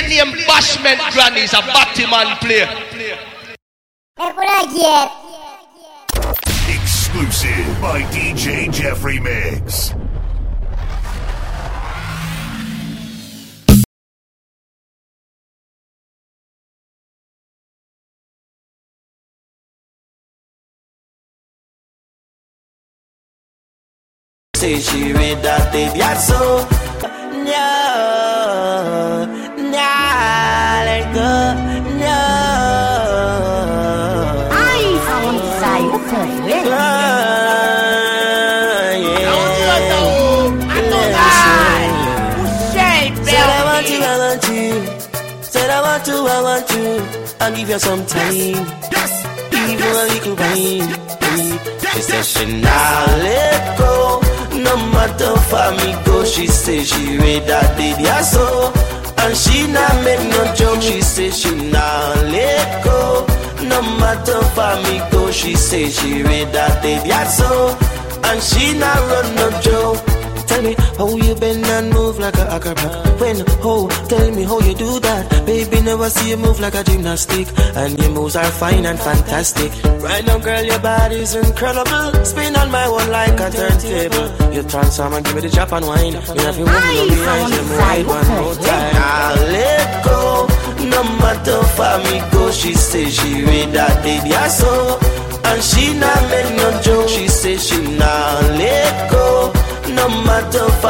play name Bashment Granny is a Batman play. Exclusive by DJ Jefe Mix. Say she read that they yeah so No give you some time. Even a little wine. She said she not let go. No matter for me go. She say she read that did ya so. And she not make no joke. She say she not let go. No matter for me go. She say she read that did ya so. And she not run no joke. Tell me how you bend and move like a acrobat. When, oh, tell me how you do that. Baby, never see you move like a gymnastic. And your moves are fine and fantastic. Right now, girl, your body's incredible. Spin on my one like a turntable. You transform and give me the chop and wine. You have your woman up behind you, ride one more time. I'll let go. No matter for me go, she say she read that did ya so. And she not make no joke. She say she not let go.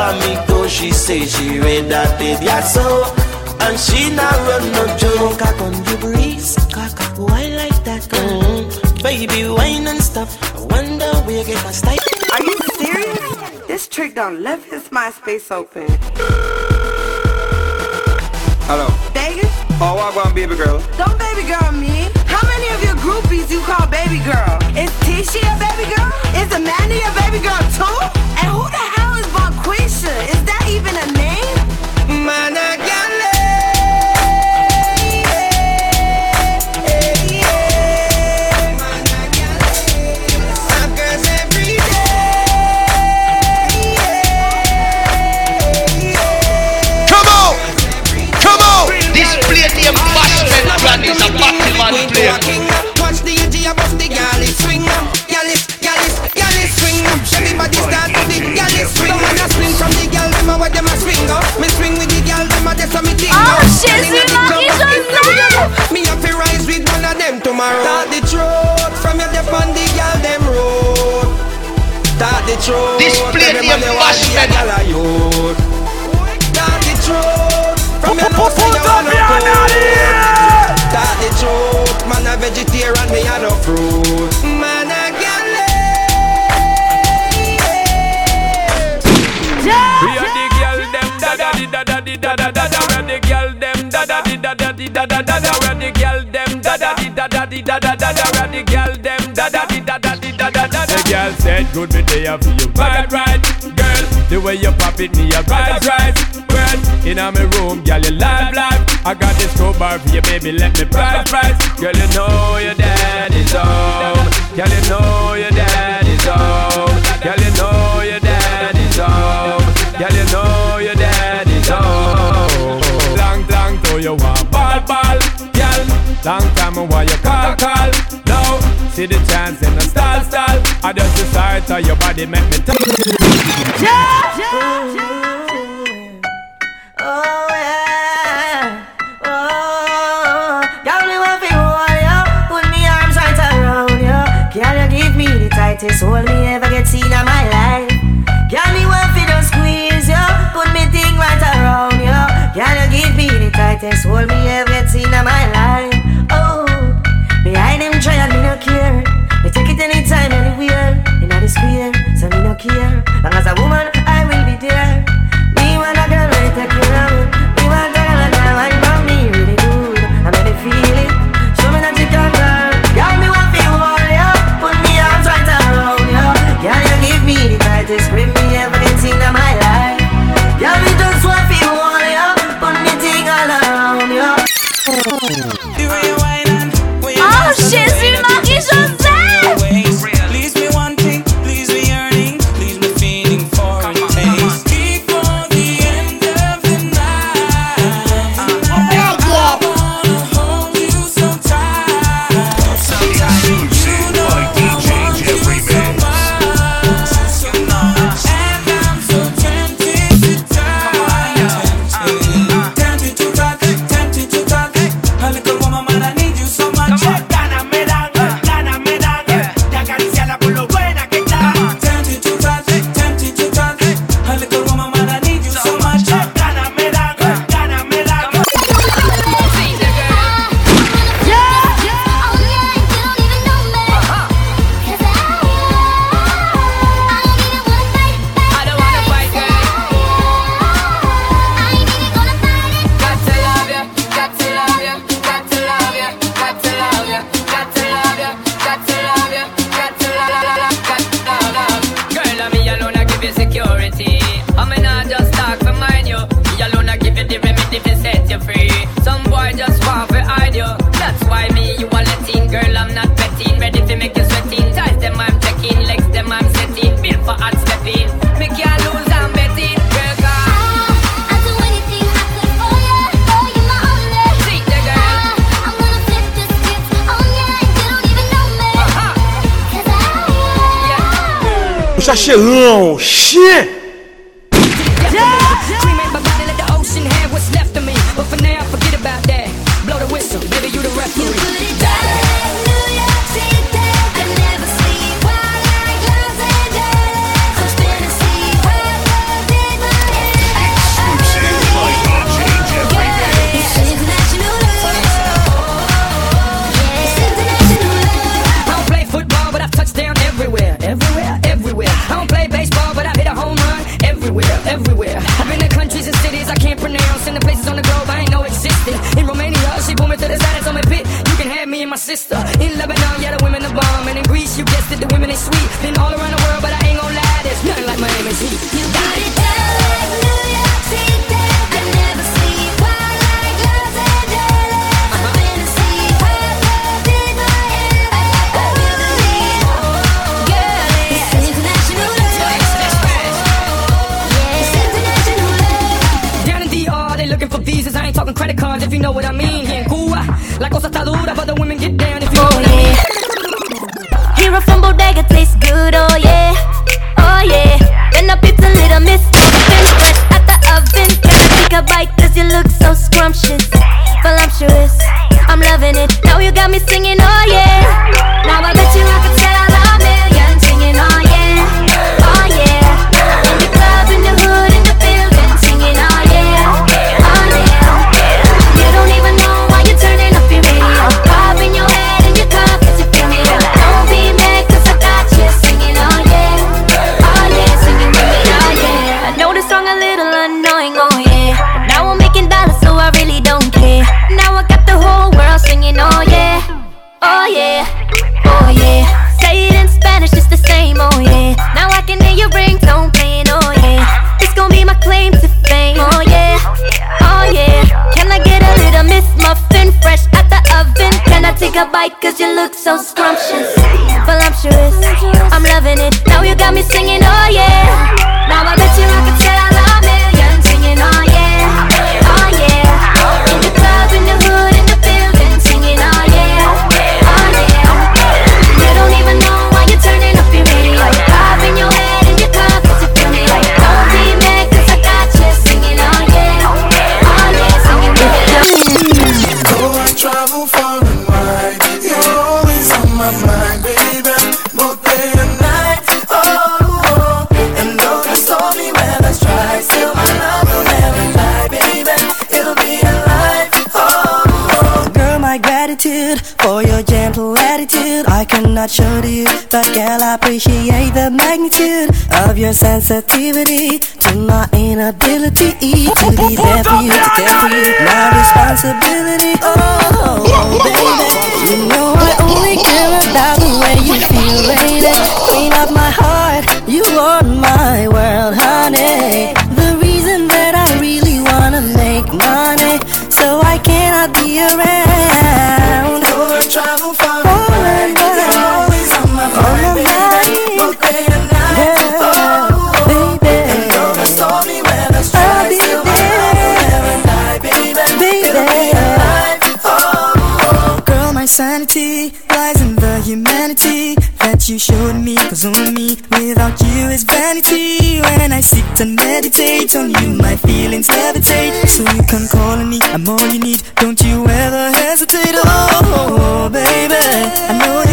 No matter for me go, she say she read that did ya so. And she not run no joke. Cock on the breeze, cock, why like that? Mm, baby, wine and stop. I wonder where you get a style. Are you serious? This trick done left his MySpace open. Hello. Vegas? Oh, what going, baby girl? Don't baby girl me. How many of your groupies you call baby girl? Is Tisha a baby girl? Is Amanda a baby girl too? And who the hell is Bonquisha? Is that even a name? Man, I tomorrow. Start the truth from your dep on the gal them road. Start the truth. This play Every name man they the Bashment. gal a youth. The truth from your nose to your one Start the truth, man a vegetarian, me a no fruit. Man a gal. Eh. We are the girl them da da di da da di da da da da. We are the girl them da da di da da di da da da da. We are the di da da da da da da. We the girl them da da di da da di da da da. The girl said, "Good me day for you, right, right, girl. The way you pop it, me a right, right, well. In my room, girl, you live, live. I got this crowbar for you, baby. Let me price, price. Girl, you know your daddy's home. Girl, you know your daddy's home. Girl, you know your daddy's home. Long time I want you call, call. Now, see the chance in the stall, stall. I just sight of your body make me talk. Oh yeah, 是おっ。assumptions so magnitude of your sensitivity to my inability to be there for you, to care for you, my responsibility. Oh, oh baby, you know I only care about the way you feel, lady. Clean up my heart, you are my world, honey. The reason that I really wanna make money, so I cannot be around. sanity lies in the humanity that you showed me. Cause only me without you is vanity. When I sit and meditate on you, my feelings levitate. So you can call on me, I'm all you need. Don't you ever hesitate. Oh, baby, I know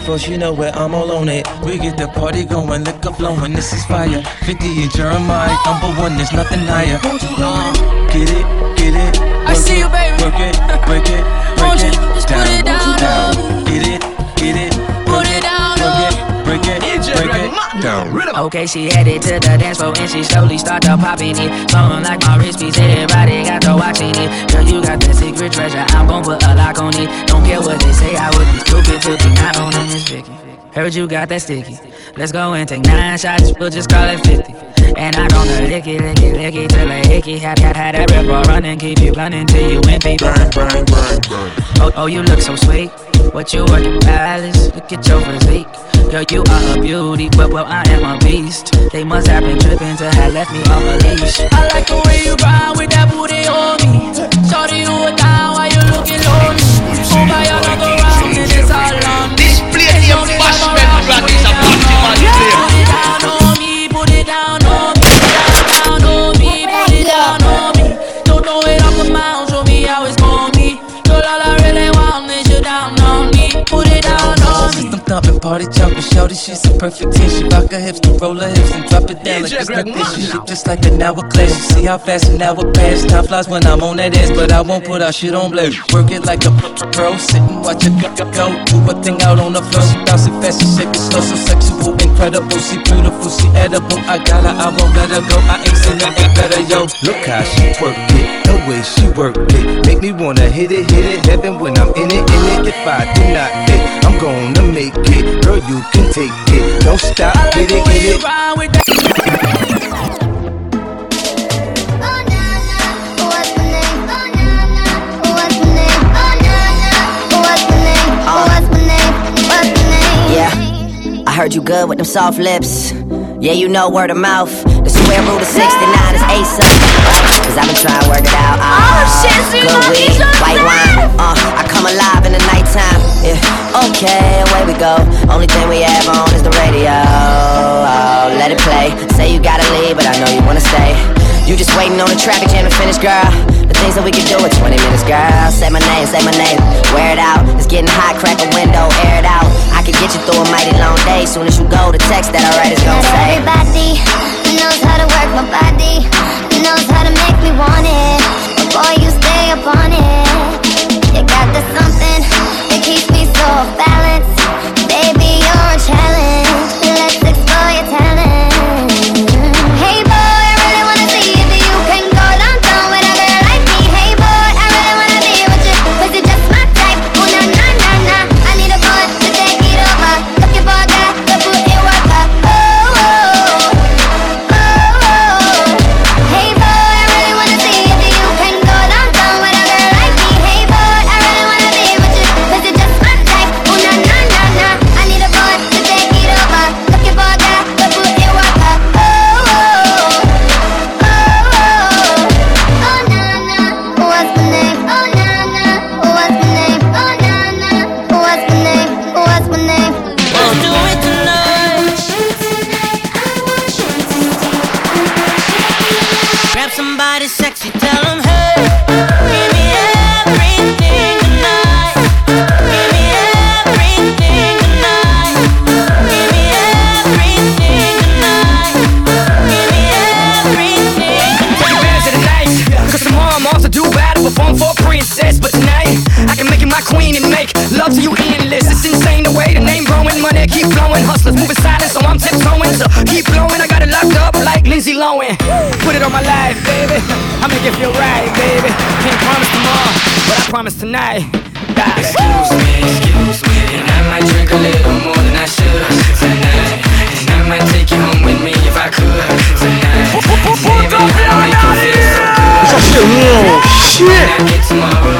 push up on it, for she know where I'm all on it. We get the party going, liquor flowing, this is fire. 50 and Jeremih, number one, there's nothing higher. Uh, get it, get it. I see Okay, she headed to the dance floor and she slowly start to popping it. Flowing like my wrist piece, everybody got to watching it. Girl, you got that secret treasure, I'm gon' put a lock on it. Don't care what they say, I would be stupid to be not on this. Heard you got that sticky. Let's go and take nine shots, we'll just call it 50. And I gonna lick it, lick it, lick it till I hickey. Had, had, had that ripper running, keep you running till you empty. Bang, bang, bang, bang. Oh, oh, you look so sweet. What you working, Alice? Look at your physique. Girl, you are a beauty, but well, I am a beast. They must have been tripping to have left me on a leash. I like the way you ride with that booty on me. Shorty, you a down while you looking lonely. Oh, buy another round and it's all on me. Display the embarrassment brand is man down on me. System thumping, party jumping, shorty, she's a perfect 10. She rock her hips to roll her hips and drop it down like it's nothing. She shit just like an hourglass. You see how fast an hour pass. Time flies when I'm on that ass, but I won't put our shit on blast. Work it like a pro, sit and watch it go, go, go. Do a thing out on the floor. She bounce it fast, she shake it slow, so sexual, incredible. She beautiful, she edible. I got her, I won't let her go. I ain't seen nothing better, yo. Look how she work it, the way she work it. Make me wanna hit it, hit it, heaven when I'm in it, in it. If I do not hit, I'm gonna make it. Girl, you can take it. Don't stop, get it, get it. Yeah, I heard you good with them soft lips. Yeah, you know word of mouth. The square root of 69 is ace up. Cause I've been trying to work it out. Uh, good weed, white Only thing we have on is the radio. Oh, let it play. Say you gotta leave, but I know you wanna stay. You just waiting on the traffic jam to finish, girl. The things that we can do in 20 minutes, girl. Say my name, say my name. Wear it out. It's getting hot, crack a window, air it out. I can get you through a mighty long day. Soon as you go, the text that I write is gonna say. Everybody knows how to work my body, knows how to make me want it. But boy, you stay up on it. You got the something that keeps me so off Excuse me, excuse me, and I might drink a little more than I should tonight. And I might take you home with me if I could tonight. Baby, I'll make you feel so good. Shit. When I get tomorrow.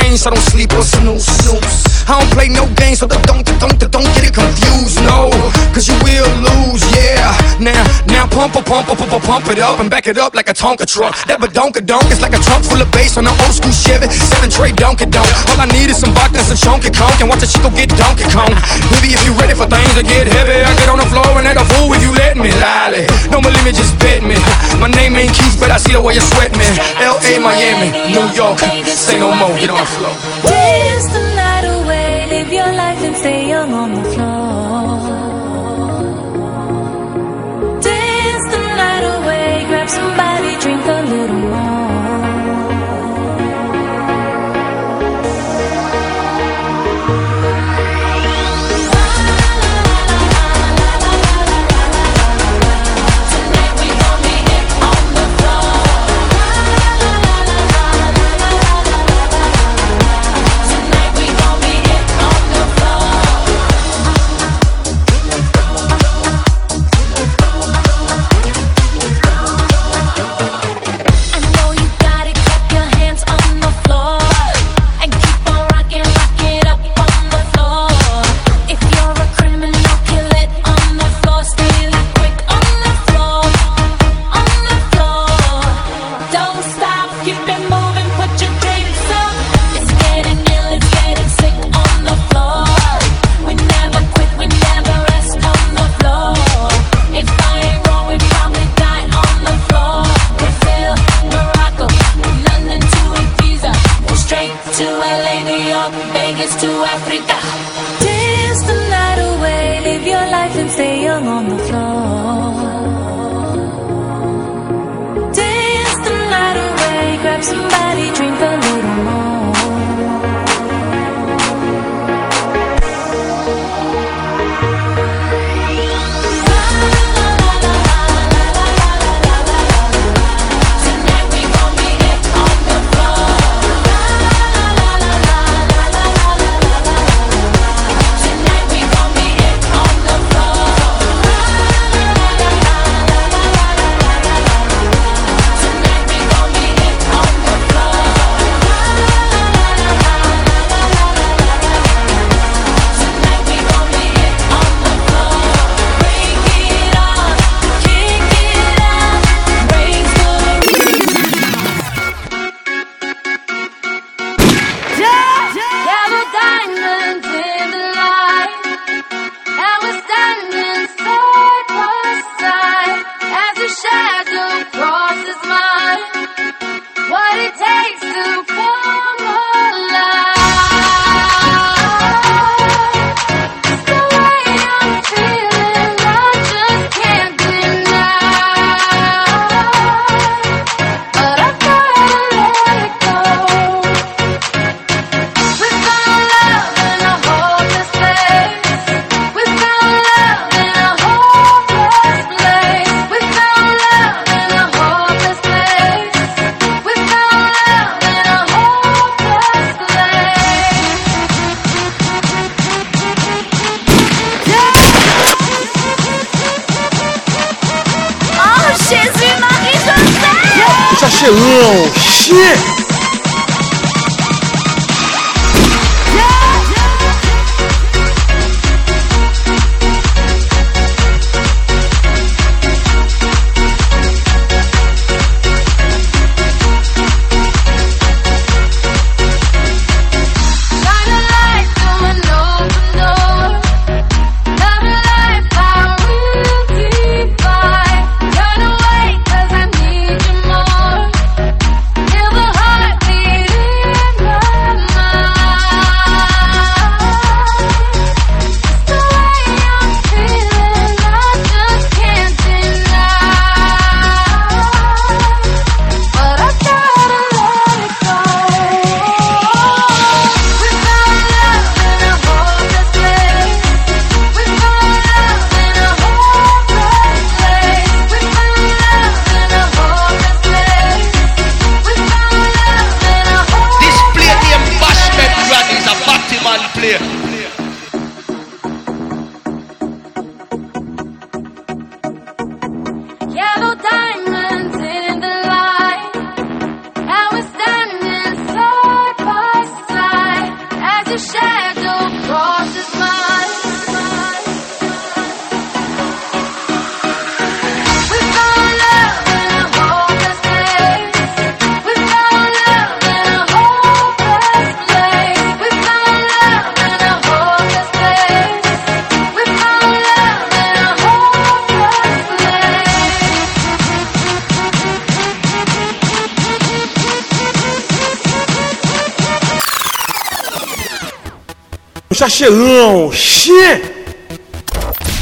Inception, I don't sleep or snooze. I don't play no games, so don't pump, pump, pump, pump, it up and back it up like a Tonka truck. That badonka donk is like a trunk full of bass on an old school Chevy. Seven tray donkey donk. All I need is some vodka and some chunky conk and watch a chico get donkey kong. Baby, if you ready for things to get heavy, I get on the floor and act a fool if you let me. Lolly, don't believe me, just bet me. My name ain't Keith, but I see the way you sweat me. L.A., Miami, New York, say no more, get on the floor. Dance the night away, live your life and stay young on the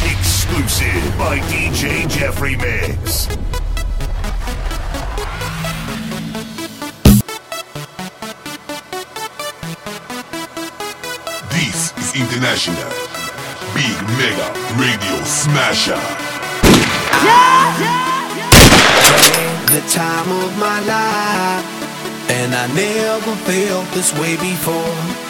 Exclusive by DJ Jefe Mix. This is International Big Mega Radio Smasher. Yeah, yeah, yeah. The time of my life, and I never felt this way before.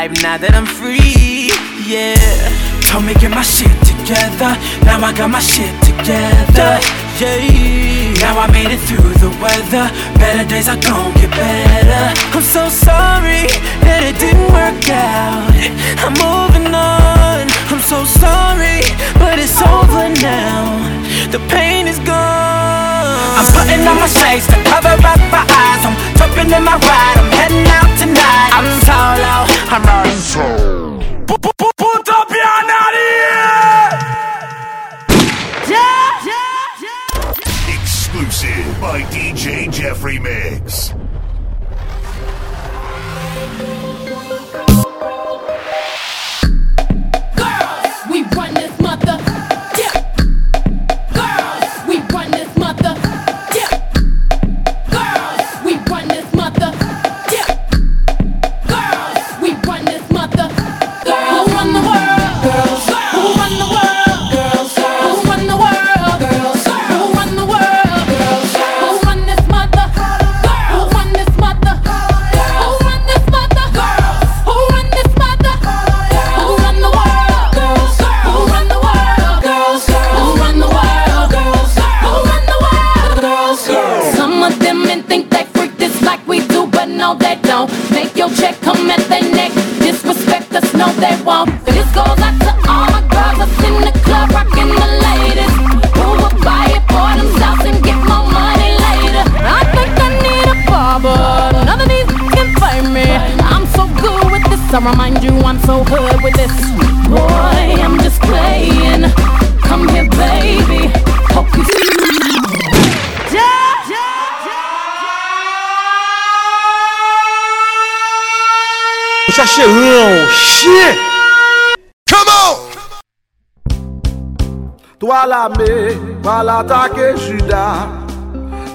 Life now that I'm free. Yeah. Told me get my shit together. Now I got my shit together. Yeah. Now I made it through the weather. Better days are gonna get better. I'm so sorry that it didn't work out. I'm moving on. I'm so sorry, but it's over now. The pain is gone. I'm putting on my shades to cover up my eyes. I'm jumping in my ride. I'm heading out tonight. I'm solo. I'm riding solo.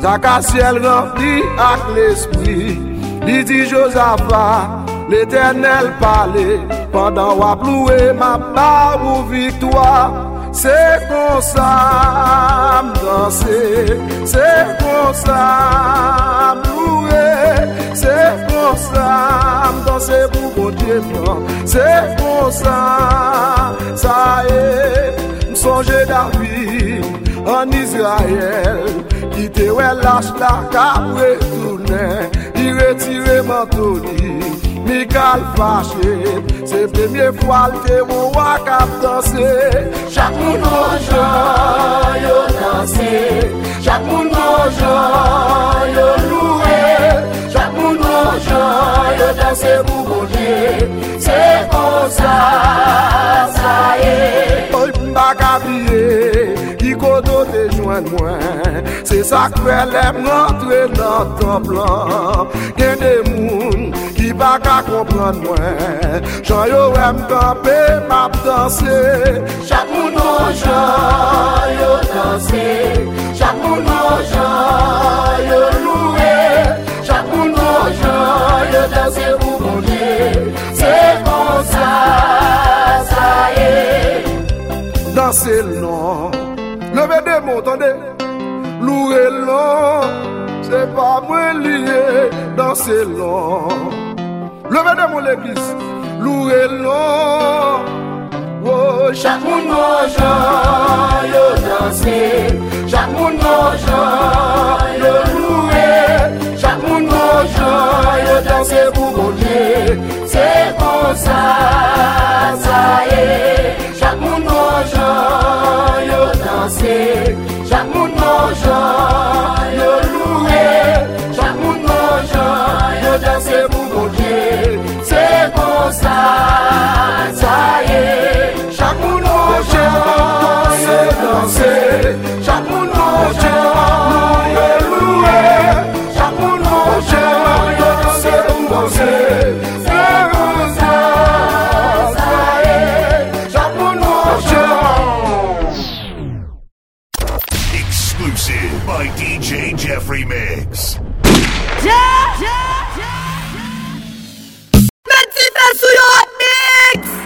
Tak a siel renfli ak l'esprit Li di Josafa L'Eternel pale Pendan wap loue ma pa ou victwa Se kon sa m danse Se kon sa m loue Se kon sa m danse pou kote mwen Se kon sa sa e M sonje da vi an Israel Ki te wè lache la kap retounen Di retire mantoni Mikal fache. Se premye fwa l te wou wak ap danse. Chak moun moun jan yo danse. Chak moun moun jan yo loue Chak moun moun jan yo danse pou bonje Se kon sa sa ye Oy mba kote jwen mwen. Se sakwe lem rentre nan ton plan. Gen de moun ki baka kompran mwen. Jan yo wèm kampe map danse. Chak moun nou jan yo danse. Chak moun nou jan yo loue. Chak moun nou jan yo danse pou bonje Se kon sa sa ye. Danse lon Leve de moun, tande Loure lon Se pa mwen liye Danse lon Leve de moun l'eglis Loure lon Chak moun moun jan Yo danse Chak moun moun jan Yo loure Chak moun moun jan Yo danse pou moun liye Se kon sa Sa e Chak moun moun jan Yo danse Chak moun moun jan yo loue Chak moun moun jan yo danse pou bonje Se kon sa sa ye Chak moun moun jan yo danse Chak moun moun jan remix. Ja, ja, ja, ja. Men mix!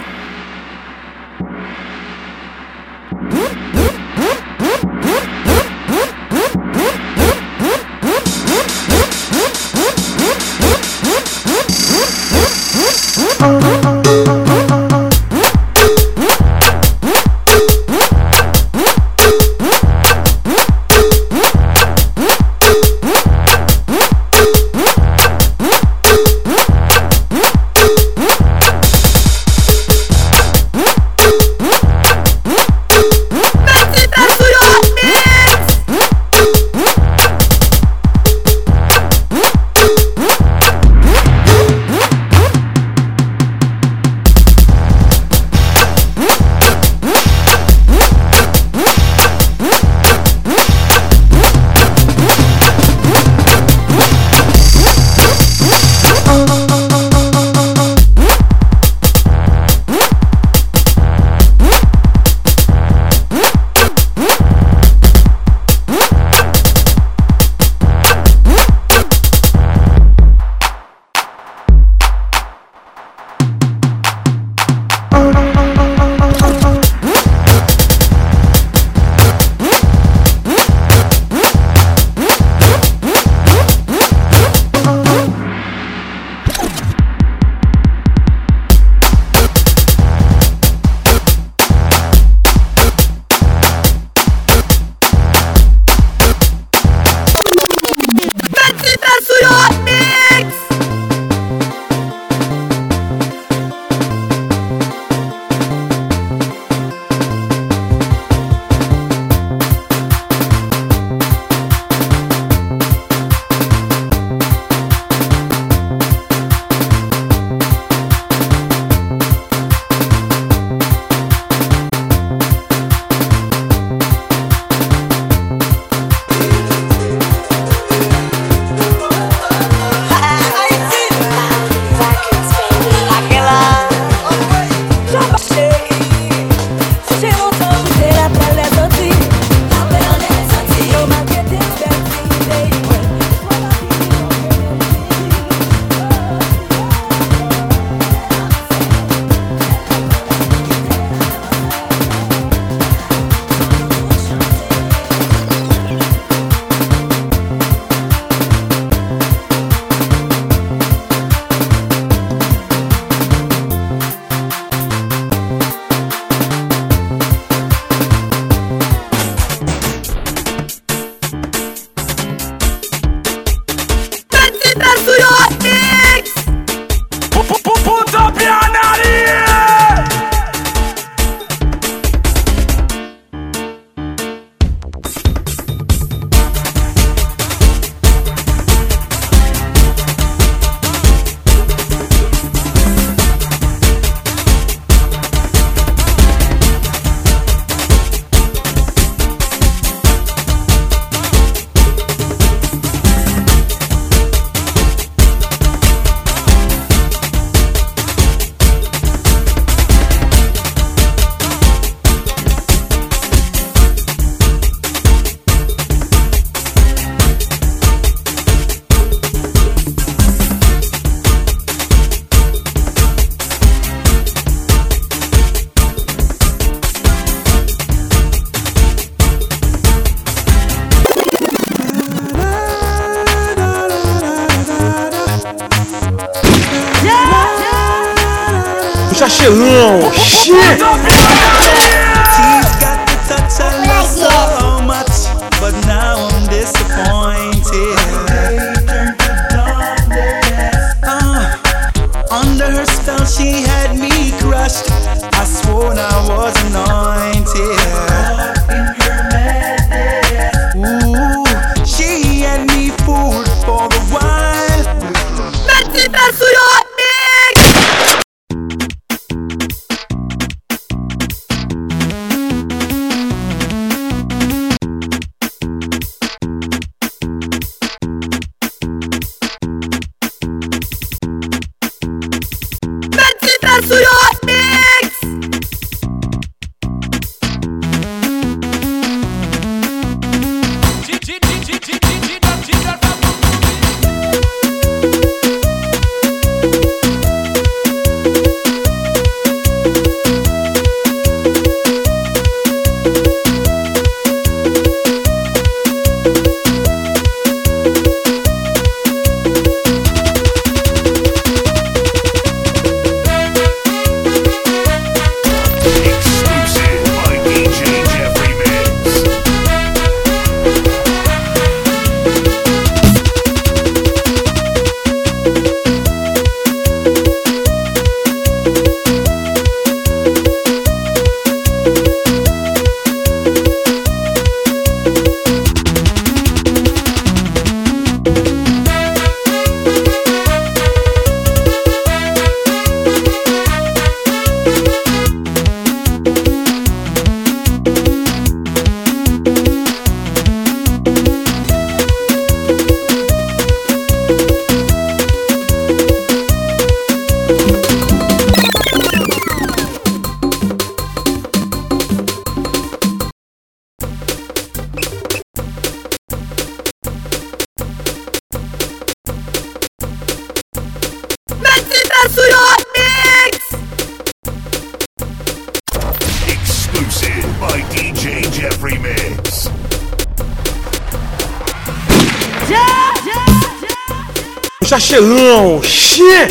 Chache ran, chien!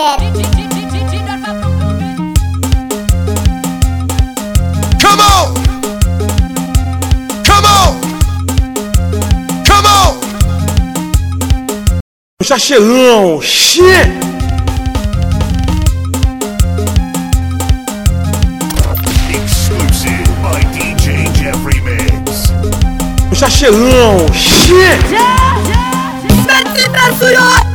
yet. Come on! Come on! Come on! Está chegando! Shit! Está chegando! Shit! Смерть Тимур Сурет!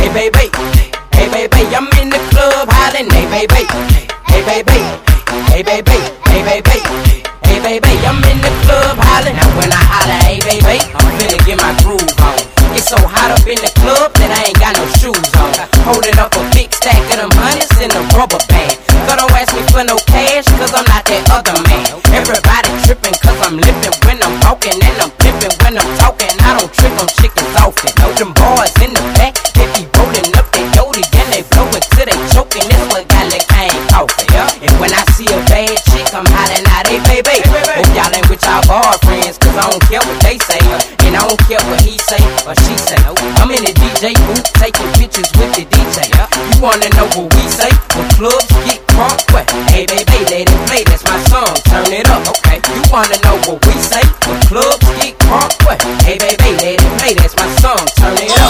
Hey baby, hey baby, I'm in the club hollering, hey baby, hey baby, hey baby, hey baby, hey baby, I'm in the club hollering. Now when I holler, hey baby, I'm finna get my groove on. It's so hot up in the club that I ain't got no shoes on. Holding up a big stack of them hundreds in a rubber band. So don't ask me for no cash, cause I'm not that other man. Everybody tripping cause I'm lippin' when I'm walking and I'm flipping when I'm talking. Y'all boyfriends, cause I don't care what they say. Uh, and I don't care what he say or she say. Uh. I'm in the DJ booth taking pictures with the DJ. Uh. You wanna know what we say? When clubs get crunk, what? Hey baby, let it play, that's my song. Turn it up, okay? You wanna know what we say? When clubs get crunk, what? Hey baby, let it play, that's my song. Turn it up,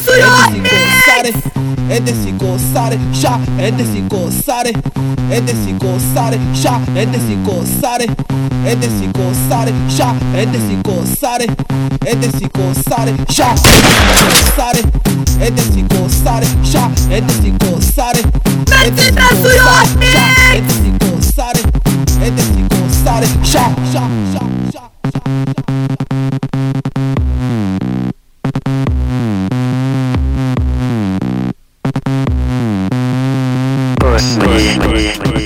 psicosare, es de psicosare, ya, es de psicosare, es de psicosare, ya, es de psicosare, es de psicosare, ya, es de psicosare, es de psicosare, ya, psicosare, es de psicosare, ya, es ya, es de psicosare, es de psicosare, ya. Sleep. Sleep. Sleep.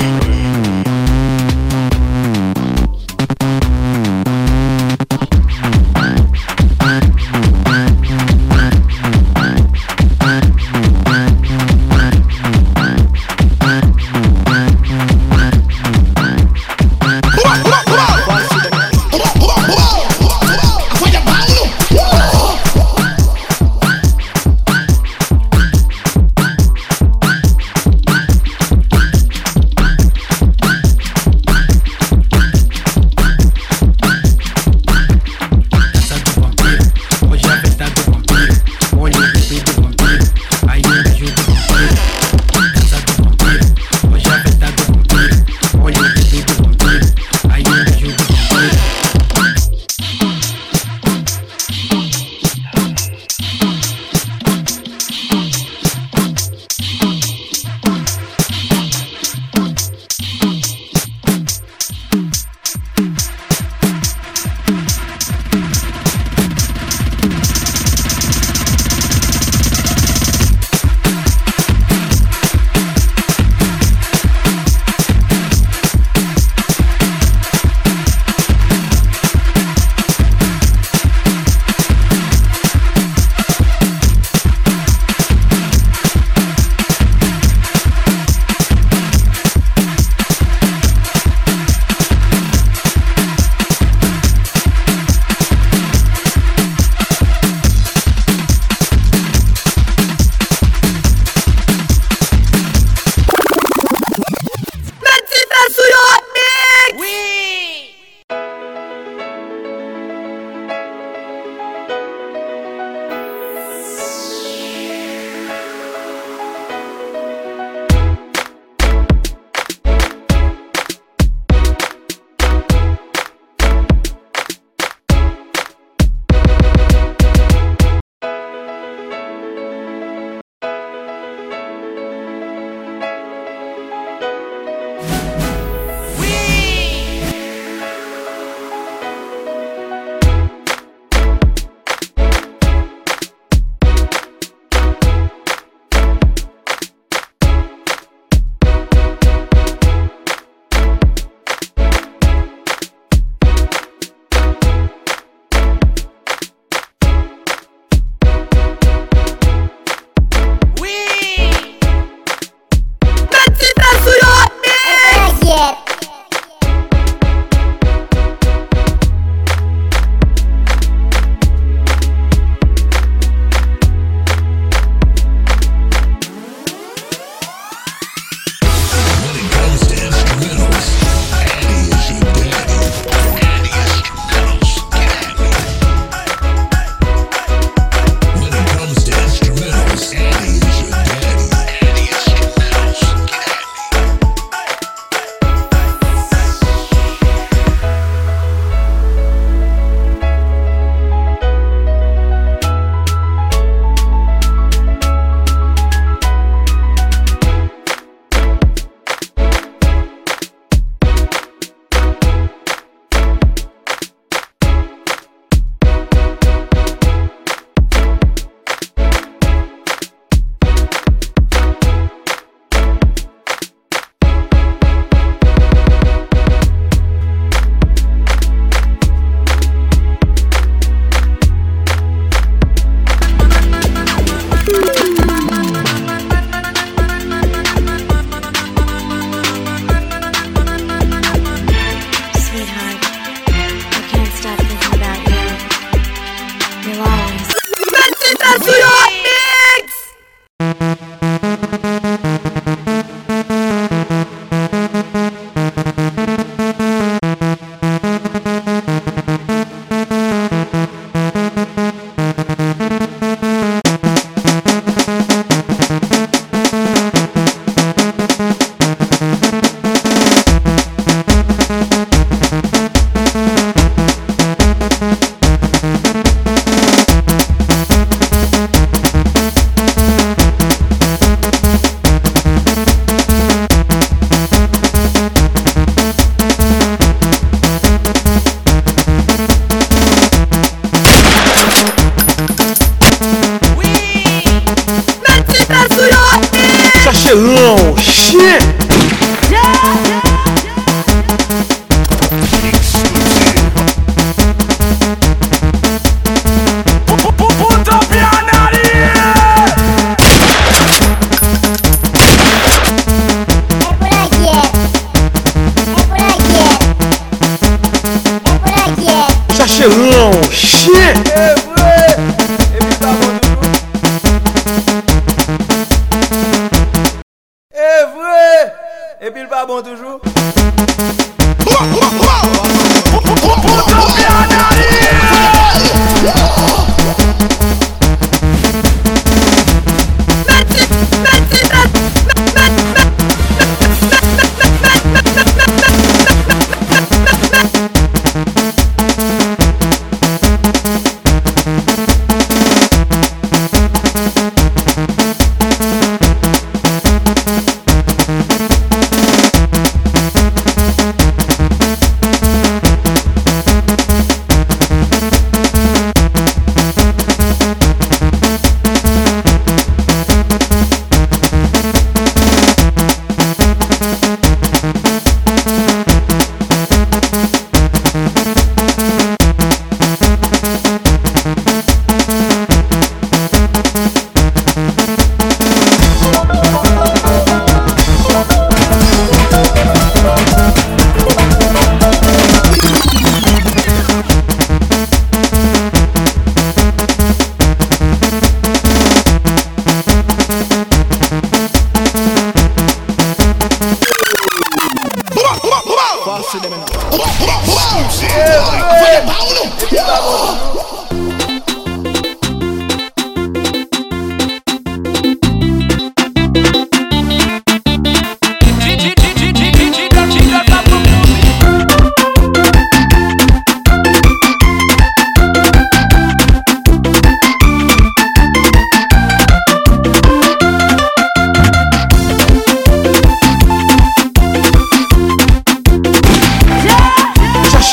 Yeah.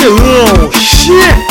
Oh, shit.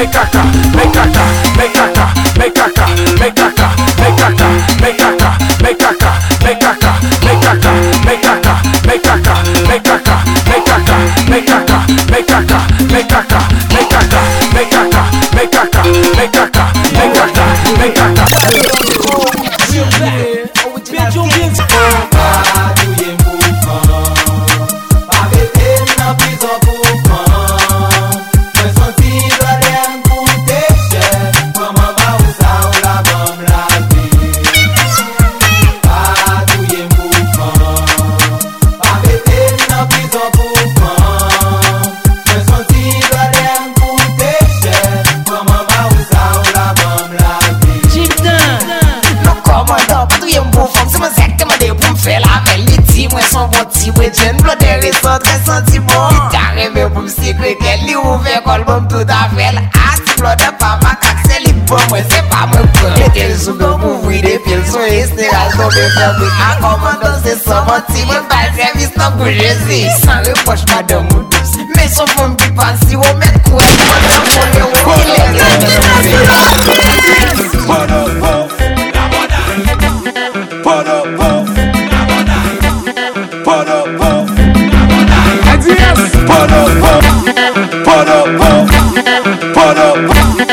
me caca, me caca, mati, mwen bay servis nan goujezi San repoch madam ou dos, men son fon pi pansi ou men kouè Mwen nan moun. Yo ou ilè gen. Goujezi Pono pof, la bonan Pono pof, la bonan Pono pof, la bonan Pono pof, pono pof, pono pof